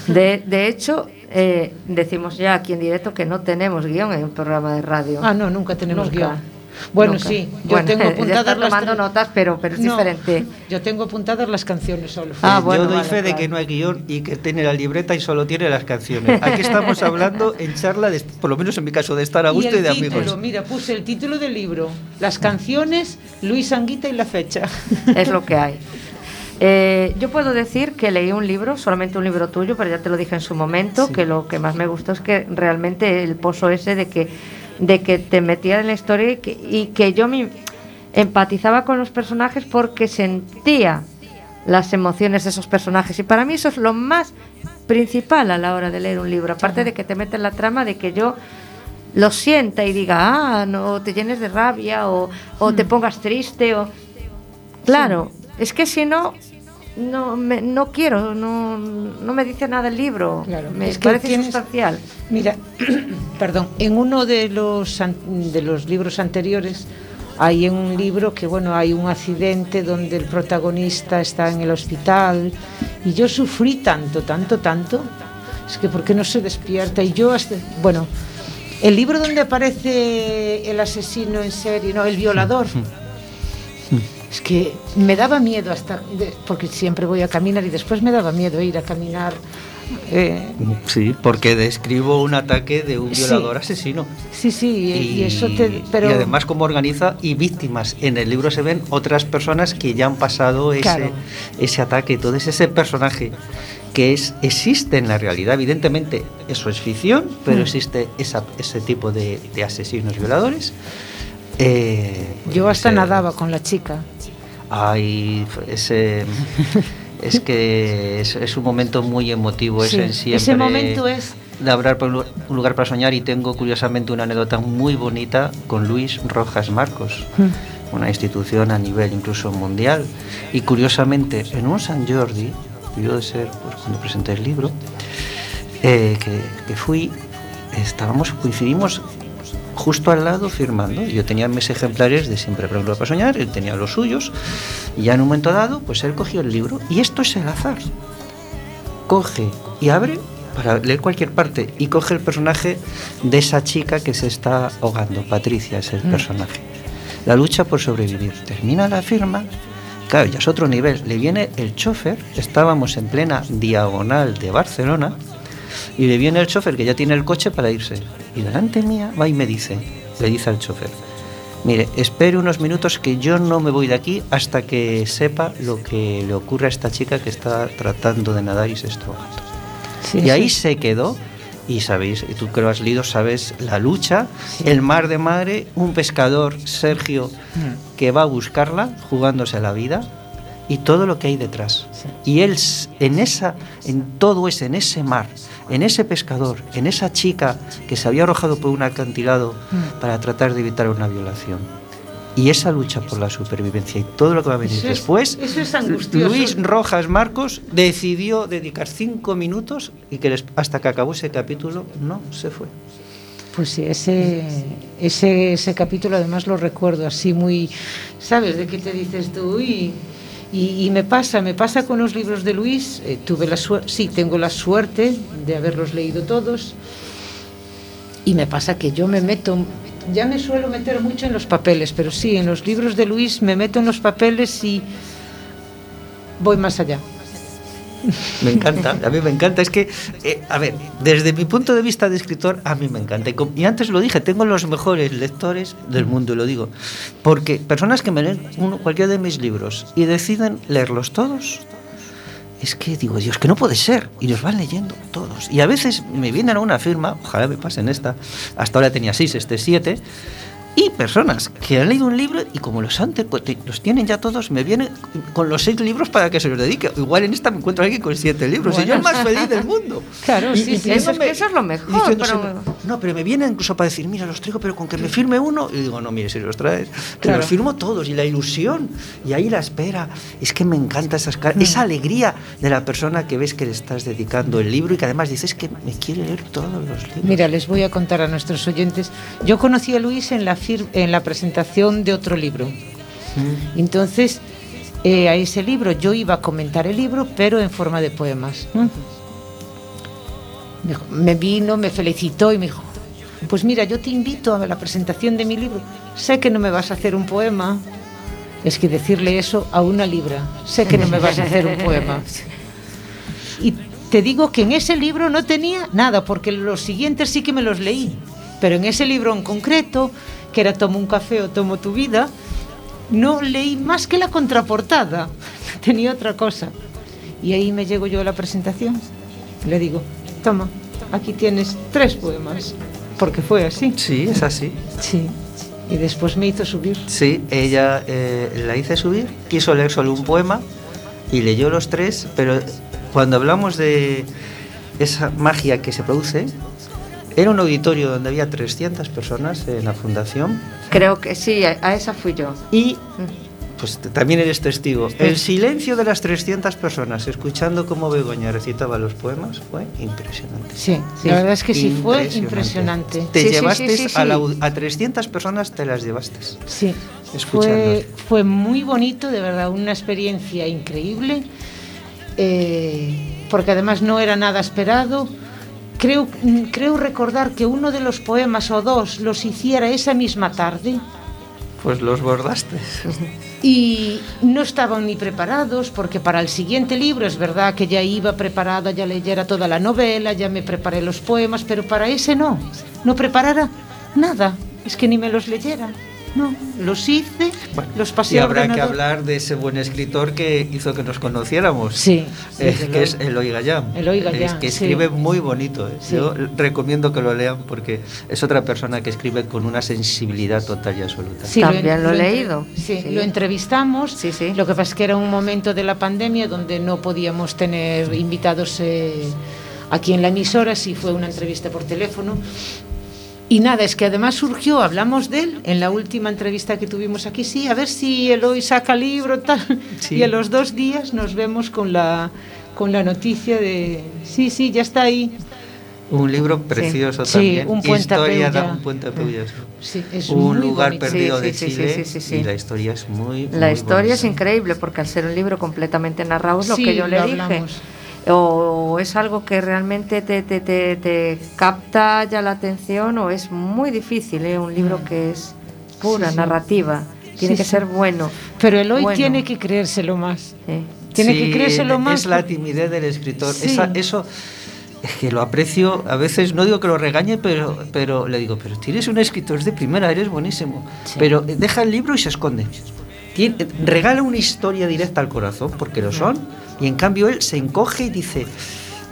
De, de hecho, eh, decimos ya aquí en directo que no tenemos guion en un programa de radio.
Ah, no, nunca tenemos
Nunca.
guion. Bueno,
Nunca.
sí, yo
Bueno,
tengo apuntadas las
tomando notas, pero, pero es
No,
diferente.
Yo tengo apuntadas las canciones solo.
Ah,
Eh,
bueno,
Yo doy
vale,
fe de
claro.
que no hay guion y que tiene la libreta y solo tiene las canciones. Aquí estamos hablando en charla, de, por lo menos en mi caso, de estar a gusto y,
el
de
título,
amigos.
mira, puse el título del libro, las canciones, Luis Anguita y la fecha.
es lo que hay. Eh, yo puedo decir que leí un libro, solamente un libro tuyo, pero ya te lo dije en su momento,
Sí.
que lo que más me gustó es que realmente el pozo ese de que, de que te metía en la historia y que, y que yo me empatizaba con los personajes porque sentía las emociones de esos personajes. Y para mí eso es lo más principal a la hora de leer un libro, aparte de que te mete en la trama de que yo lo sienta y diga, ah, no te llenes de rabia o, o te pongas triste o... Claro, es que si no, no, me- no quiero, no, no me dice nada el libro.
Claro,
me
es que
parece
tienes-
sustancial.
Mira, perdón, en uno de los, an- de los libros anteriores hay en un libro que, bueno, hay un accidente donde el protagonista está en el hospital y yo sufrí tanto, tanto, tanto, es que ¿por qué no se despierta? Y yo hasta, bueno, el libro donde aparece el asesino en serie, no, el violador. Es que me daba miedo hasta, porque siempre voy a caminar y después me daba miedo ir a caminar. eh,
Sí, porque describo un ataque de un
Sí.
violador asesino.
Sí, sí, y, y eso te. Pero,
y además cómo organiza y víctimas. En el libro se ven otras personas que ya han pasado ese,
Claro.
ese ataque. Entonces ese personaje que es existe en la realidad, evidentemente eso es ficción, pero
Mm.
existe esa- ese tipo de, de asesinos violadores. Eh,
yo hasta nadaba con la chica.
Ay, ese... Es que es, es un momento muy emotivo,
Sí,
es en siempre
ese momento es-
de hablar por un lugar para soñar y tengo curiosamente una anécdota muy bonita con Luis Rojas Marcos, una institución a nivel incluso mundial. Y curiosamente en un San Jordi, debió de ser pues, cuando presenté el libro, eh, que, que fui, estábamos, coincidimos justo al lado firmando. Yo tenía mis ejemplares de Siempre lugar para soñar, él tenía los suyos y ya en un momento dado, pues él cogió el libro y esto es el azar coge y abre para leer cualquier parte y coge el personaje de esa chica que se está ahogando. Patricia es el
Mm.
personaje. La lucha por sobrevivir. Termina la firma. Claro, ya es otro nivel. Le viene el chofer. Estábamos en plena diagonal de Barcelona. Y le viene el chofer que ya tiene el coche para irse. Y delante mía va y me dice, le dice al chofer, mire, espere unos minutos que yo no me voy de aquí hasta que sepa lo que le ocurre a esta chica que está tratando de nadar y se está ahogando.
Sí,
y ahí
sí.
se quedó. Y sabéis, y tú que lo has leído, sabes la lucha, el mar de madre, un pescador, Sergio,
Mm.
que va a buscarla, jugándose la vida, y todo lo que hay detrás.
Sí.
Y él, en esa, en todo ese, en ese mar, en ese pescador, en esa chica que se había arrojado por un acantilado
Mm.
para tratar de evitar una violación. Y esa lucha por la supervivencia y todo lo que va a venir
Eso es-
después,
eso es angustioso.
Luis Rojas Marcos decidió dedicar cinco minutos y que les- hasta que acabó ese capítulo no se fue.
Pues sí, ese, ese, ese capítulo además lo recuerdo así muy, ¿sabes? De qué te dices tú? Y, Y, y me pasa, me pasa con los libros de Luis, eh, tuve la sí, tengo la suerte de haberlos leído todos, y me pasa que yo me meto, ya me suelo meter mucho en los papeles, pero sí, en los libros de Luis me meto en los papeles y voy más allá.
Me encanta, a mí me encanta. Es que, eh, a ver, desde mi punto de vista de escritor, a mí me encanta. Y, antes lo dije, tengo los mejores lectores del mundo, lo digo. Porque personas que me leen uno, cualquiera de mis libros y deciden leerlos todos, es que digo, Dios, que no puede ser. Y los van leyendo todos. Y a veces me vienen a una firma, ojalá me pasen esta, hasta ahora tenía seis, este siete. Y personas que han leído un libro y como los, han los tienen ya todos, me vienen con los seis libros para que se los dedique. Igual en esta me encuentro alguien con siete libros y yo el más feliz del mundo.
Claro, sí, sí.
Eso es que eso es lo mejor, pero-
No, pero me vienen incluso para decir, mira, los traigo, pero con que me firme uno. Y digo, no, mire, si los traes, que
Claro.
los firmo todos. Y la ilusión, y ahí la espera. Es que me encanta esas caras, esa alegría de la persona que ves que le estás dedicando el libro y que además dices que me quiere leer todos los libros.
Mira, les voy a contar a nuestros oyentes. Yo conocí a Luis en la, fir- en la presentación de otro libro.
Mm.
Entonces, eh, a ese libro yo iba a comentar el libro, pero en forma de poemas. ¿no? Me vino, me felicitó y me dijo, pues mira, yo te invito a la presentación de mi libro. Sé que no me vas a hacer un poema. Es que decirle eso a una libra. Sé que no me vas a hacer un poema. Y te digo que en ese libro no tenía nada, porque los siguientes sí que me los leí. Pero en ese libro en concreto, que era Tomo un café o Tomo tu vida, no leí más que la contraportada. Tenía otra cosa. Y ahí me llego yo a la presentación. Le digo, toma, aquí tienes tres poemas. Porque fue así.
Sí, es así.
Sí. Y después me hizo subir.
Sí, ella eh, la hice subir, quiso leer solo un poema y leyó los tres, pero cuando hablamos de esa magia que se produce, era un auditorio donde había 300 personas en la fundación
Creo que sí, a, a esa fui yo.
y pues también eres testigo. El silencio de las 300 personas escuchando cómo Begoña recitaba los poemas fue impresionante.
Sí, la verdad es que sí fue impresionante.
Te
Sí, sí,
llevaste
sí, sí,
A, la
sí.
a 300 personas, te las llevaste.
Sí, fue, fue muy bonito, de verdad, una experiencia increíble, eh, porque además no era nada esperado. Creo, creo recordar que uno de los poemas o dos los hiciera esa misma tarde
Pues los bordaste.
y no estaban ni preparados porque para el siguiente libro es verdad que ya iba preparada, ya leyera toda la novela, ya me preparé los poemas, pero para ese no, no preparara nada, es que ni me los leyera. No, los hice, los pasé
Y habrá que hablar de ese buen escritor que hizo que nos conociéramos.
Sí,
Eh,
desde
que es. Eloy Gallán.
Eloy
Es
Gallán,
que
sí.
escribe muy bonito. eh.
Sí.
Yo recomiendo que lo lean porque es otra persona que escribe con una sensibilidad total y absoluta.
Sí,
También lo he leído.
Sí,
Sí.
lo entrevistamos.
Sí, sí.
Lo que pasa es que era un momento de la pandemia donde no podíamos tener invitados eh, aquí en la emisora, sí fue una entrevista por teléfono. Y nada, es que además surgió, hablamos de él en la última entrevista que tuvimos aquí, sí, a ver si Eloy saca libro, tal.
Sí.
Y a los dos días nos vemos con la, con la noticia de, sí, sí, ya está ahí.
Un libro precioso
Sí,
también.
un puente
historia de un puente a Peulla, sí.
Sí, es
un
muy
lugar
bonito.
perdido
Sí,
de
sí, sí,
Chile
sí, sí, sí.
y la historia es muy
La
muy
historia es increíble porque al ser un libro completamente narrado es lo
Sí,
que yo le
lo
dije.
hablamos.
O es algo que realmente te, te, te, te capta ya la atención o es muy difícil, ¿eh? un libro que es pura
Mm. Sí, sí.
narrativa. Tiene
Sí,
que
sí.
ser bueno.
Pero Eloy
Bueno.
tiene que creérselo más.
¿eh?
Tiene
Sí,
que creérselo más.
Es la timidez del escritor.
Sí.
Esa- eso es que lo aprecio. A veces no digo que lo regañe, pero, pero le digo, pero tienes un escritor de primera, eres buenísimo.
Sí.
Pero deja el libro y se esconde. Regala una historia directa al corazón, porque lo son, y en cambio él se encoge y dice.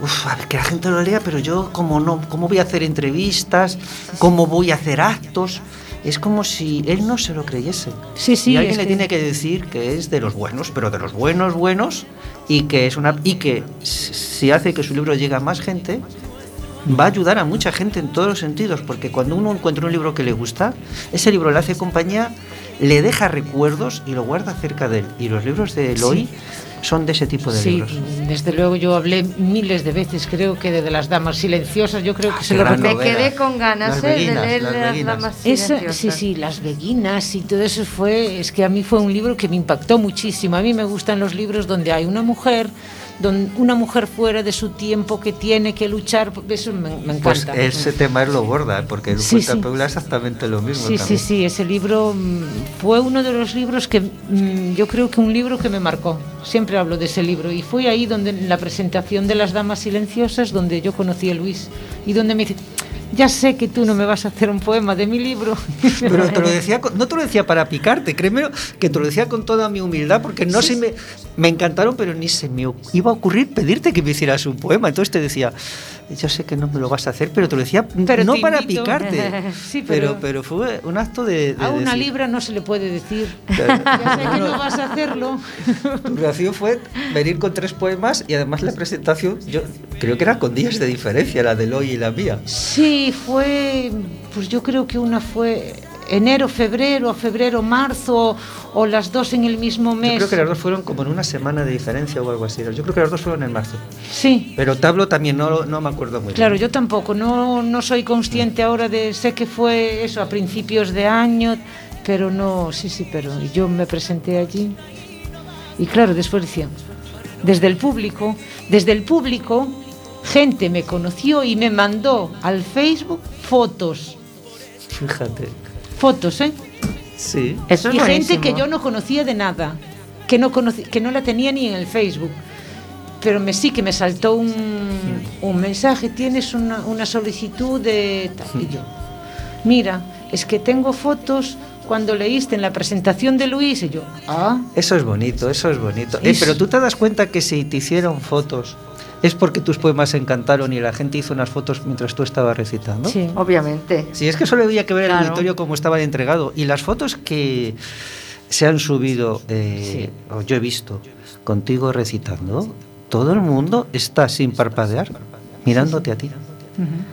Uf, a ver, que la gente lo lea, pero yo cómo no, cómo voy a hacer entrevistas, cómo voy a hacer actos. Es como si él no se lo creyese.
Sí, sí,
y alguien le
que-
tiene que decir que es de los buenos, pero de los buenos buenos y que es una y que si hace que su libro llegue a más gente va a ayudar a mucha gente en todos los sentidos, porque cuando uno encuentra un libro que le gusta, ese libro le hace compañía le deja recuerdos y lo guarda cerca de él. Y los libros de Eloy son de ese tipo de
Sí,
libros.
desde luego yo hablé miles de veces, creo que de, de las damas silenciosas, yo creo que se lo.
Me quedé con ganas
Las
eh, de leer
las
las damas
Esa,
silenciosas.
sí, sí, las beguinas y todo eso fue, es que a mí fue un libro que me impactó muchísimo. A mí me gustan los libros donde hay una mujer, don- una mujer fuera de su tiempo que tiene que luchar, eso me, me
Pues
encanta.
ese tema es lo borda, ¿eh? porque el
Sí, sí.
Es exactamente lo mismo.
Sí, sí,
también.
sí, ese libro mm, fue uno de los libros que mm, yo creo que un libro que me marcó. Siempre hablo de ese libro y fue ahí donde en la presentación de las damas silenciosas donde yo conocí a Luis y donde me dice, ya sé que tú no me vas a hacer un poema de mi libro.
Pero te lo decía, no te lo decía para picarte, créeme que te lo decía con toda mi humildad, porque no se me, me encantaron, pero ni se me iba a ocurrir pedirte que me hicieras un poema. Entonces te decía, yo sé que no me lo vas a hacer, pero te lo decía
Pero
no para picarte.
Sí,
pero,
pero-
pero fue un acto de. de
a una
decir-
libra no se le puede decir.
Claro.
Ya sé que no vas a hacerlo.
Tu reacción fue venir con tres poemas y además la presentación, yo creo que era con días de diferencia, la de Eloy y la mía.
Sí, fue, pues yo creo que una fue enero, febrero, febrero, marzo, o las dos en el mismo mes.
Yo creo que las dos fueron como en una semana de diferencia o algo así. Yo creo que las dos fueron en marzo.
Sí,
Pero te hablo también, no, no me acuerdo muy
claro,
bien.
yo tampoco, no, no soy consciente ahora de, sé que fue eso a principios de año, pero no, sí, sí, pero yo me presenté allí. Y claro, después decían, desde el público, desde el público, gente me conoció y me mandó al Facebook fotos,
Fíjate.
Fotos, ¿eh?
Sí.
Eso es
y gente
buenísimo.
que yo no conocía de nada, que no, conocí, que no la tenía ni en el Facebook. Pero me, sí que me saltó un, un mensaje, tienes una, una solicitud de... tal", Y yo, mira, es que tengo fotos cuando leíste en la presentación de Luis y yo, ah,
Eso es bonito, eso es bonito. Eh, pero tú te das cuenta que si te hicieron fotos es porque tus poemas encantaron y la gente hizo unas fotos mientras tú estabas recitando.
sí.
Obviamente.
Sí, es que solo había que ver el auditorio como estaba entregado. Y las fotos que se han subido, eh, o yo he visto, contigo recitando, todo el mundo está sin parpadear, mirándote a ti.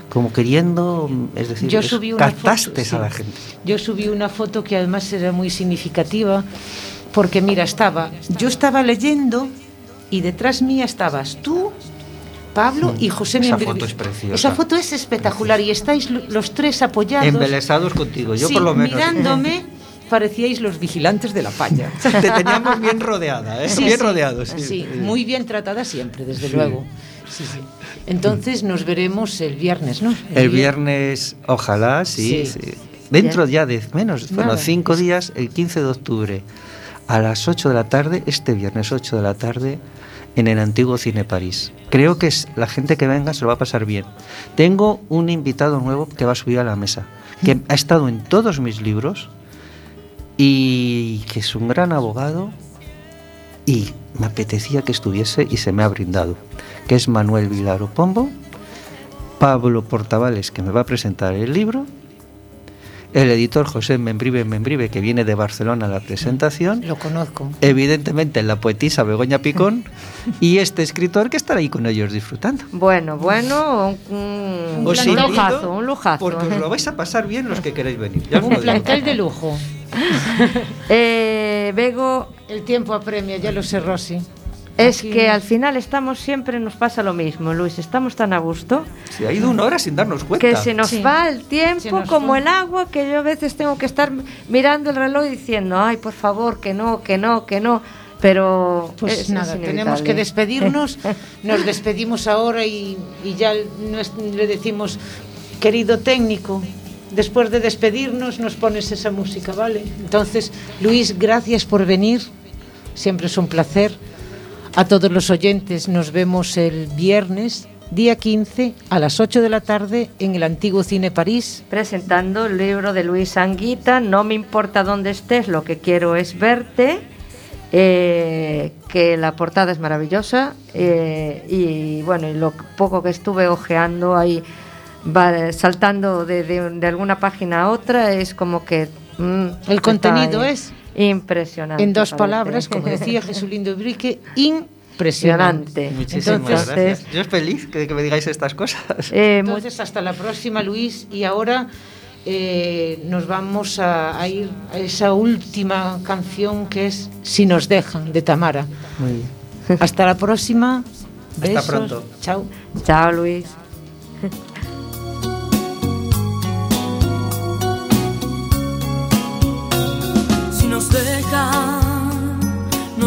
Como queriendo, es decir,
Yo subí una
captaste
foto,
a la gente.
Yo subí una foto que además era muy significativa porque mira, estaba, yo estaba leyendo y detrás mía estabas tú, Pablo y José
Esa foto es preciosa.
Esa foto es espectacular y estáis lo- los tres apoyados.
Embelesados contigo, yo
Sí,
por lo menos.
mirándome parecíais los vigilantes de la paña.
Te teníamos bien rodeada, ¿eh?
Sí,
bien rodeados. Sí,
muy bien tratada siempre, desde luego. Sí, sí. Entonces nos veremos el viernes, ¿no?
El
vier-
viernes, ojalá, sí. Dentro ya de menos, bueno, cinco días, el 15 de octubre, a las 8 de la tarde, este viernes 8 de la tarde, en el antiguo Cine París. Creo que la gente que venga se lo va a pasar bien. Tengo un invitado nuevo que va a subir a la mesa, que ha estado en todos mis libros y que es un gran abogado y me apetecía que estuviese y se me ha brindado, que es Manuel Vilaro Pombo, Pablo Portavales, que me va a presentar el libro, el editor José Membrive Membrive, que viene de Barcelona a la presentación,
Lo conozco.
evidentemente la poetisa Begoña Picón y este escritor que estará ahí con ellos disfrutando.
Bueno, bueno, un,
Os
un
invito
lujazo, un lujazo.
Porque os lo vais a pasar bien los que queréis venir. ya os lo
Un plantel de lujo.
Eh, Bego,
El tiempo apremia, ya lo sé, Rosy.
Es
Aquí-
que al final estamos siempre, nos pasa lo mismo, Luis, estamos tan a gusto
Se ha ido una hora sin darnos cuenta.
que se nos
Sí.
va el tiempo como
va.
el agua, que yo a veces tengo que estar mirando el reloj y diciendo, ay, por favor, que no, que no, que no, pero
Pues
es-
nada,
es
tenemos que despedirnos. Nos despedimos ahora y, y ya nos- le decimos, querido técnico, después de despedirnos nos pones esa música, ¿vale? Entonces, Luis, gracias por venir. Siempre es un placer. A todos los oyentes nos vemos el viernes, día 15, a las 8 de la tarde en el antiguo Cine París.
presentando el libro de Luis Anguita, No me importa dónde estés, lo que quiero es verte, eh, que la portada es maravillosa eh, y bueno, y lo poco que estuve ojeando ahí, va saltando de, de- de alguna página a otra, es como que... mm,
El contenido
ahí.
es,
Impresionante.
en dos palabras, como decía Jesulindo Brique, impresionante.
Impresionante.
Muchísimas
Entonces,
gracias. Yo es feliz que, que me digáis estas cosas.
Eh,
Entonces, hasta la próxima, Luis. Y ahora eh, nos vamos a, a ir a esa última canción que es Si nos dejan, de Tamara.
Muy bien.
Hasta la próxima.
Hasta
Besos.
pronto.
Chao.
Chao, Luis.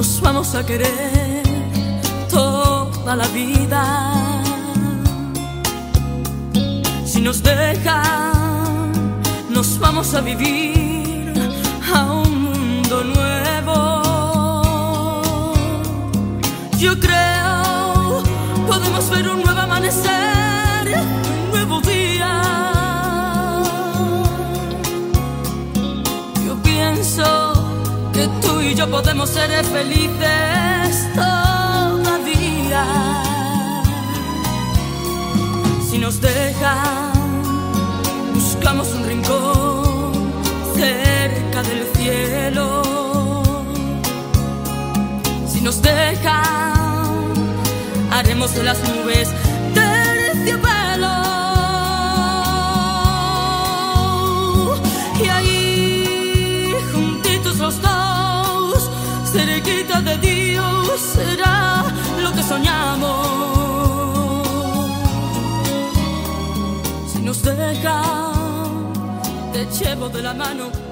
Nos vamos a querer toda la vida. Si nos dejan, nos vamos a vivir a un mundo nuevo. Yo creo podemos ver un nuevo amanecer, que tú y yo podemos ser felices todavía. Si nos dejan, buscamos un rincón cerca del cielo. Si nos dejan, haremos de las nubes cerquita de Dios, será lo que soñamos. Si nos dejan, te llevo de la mano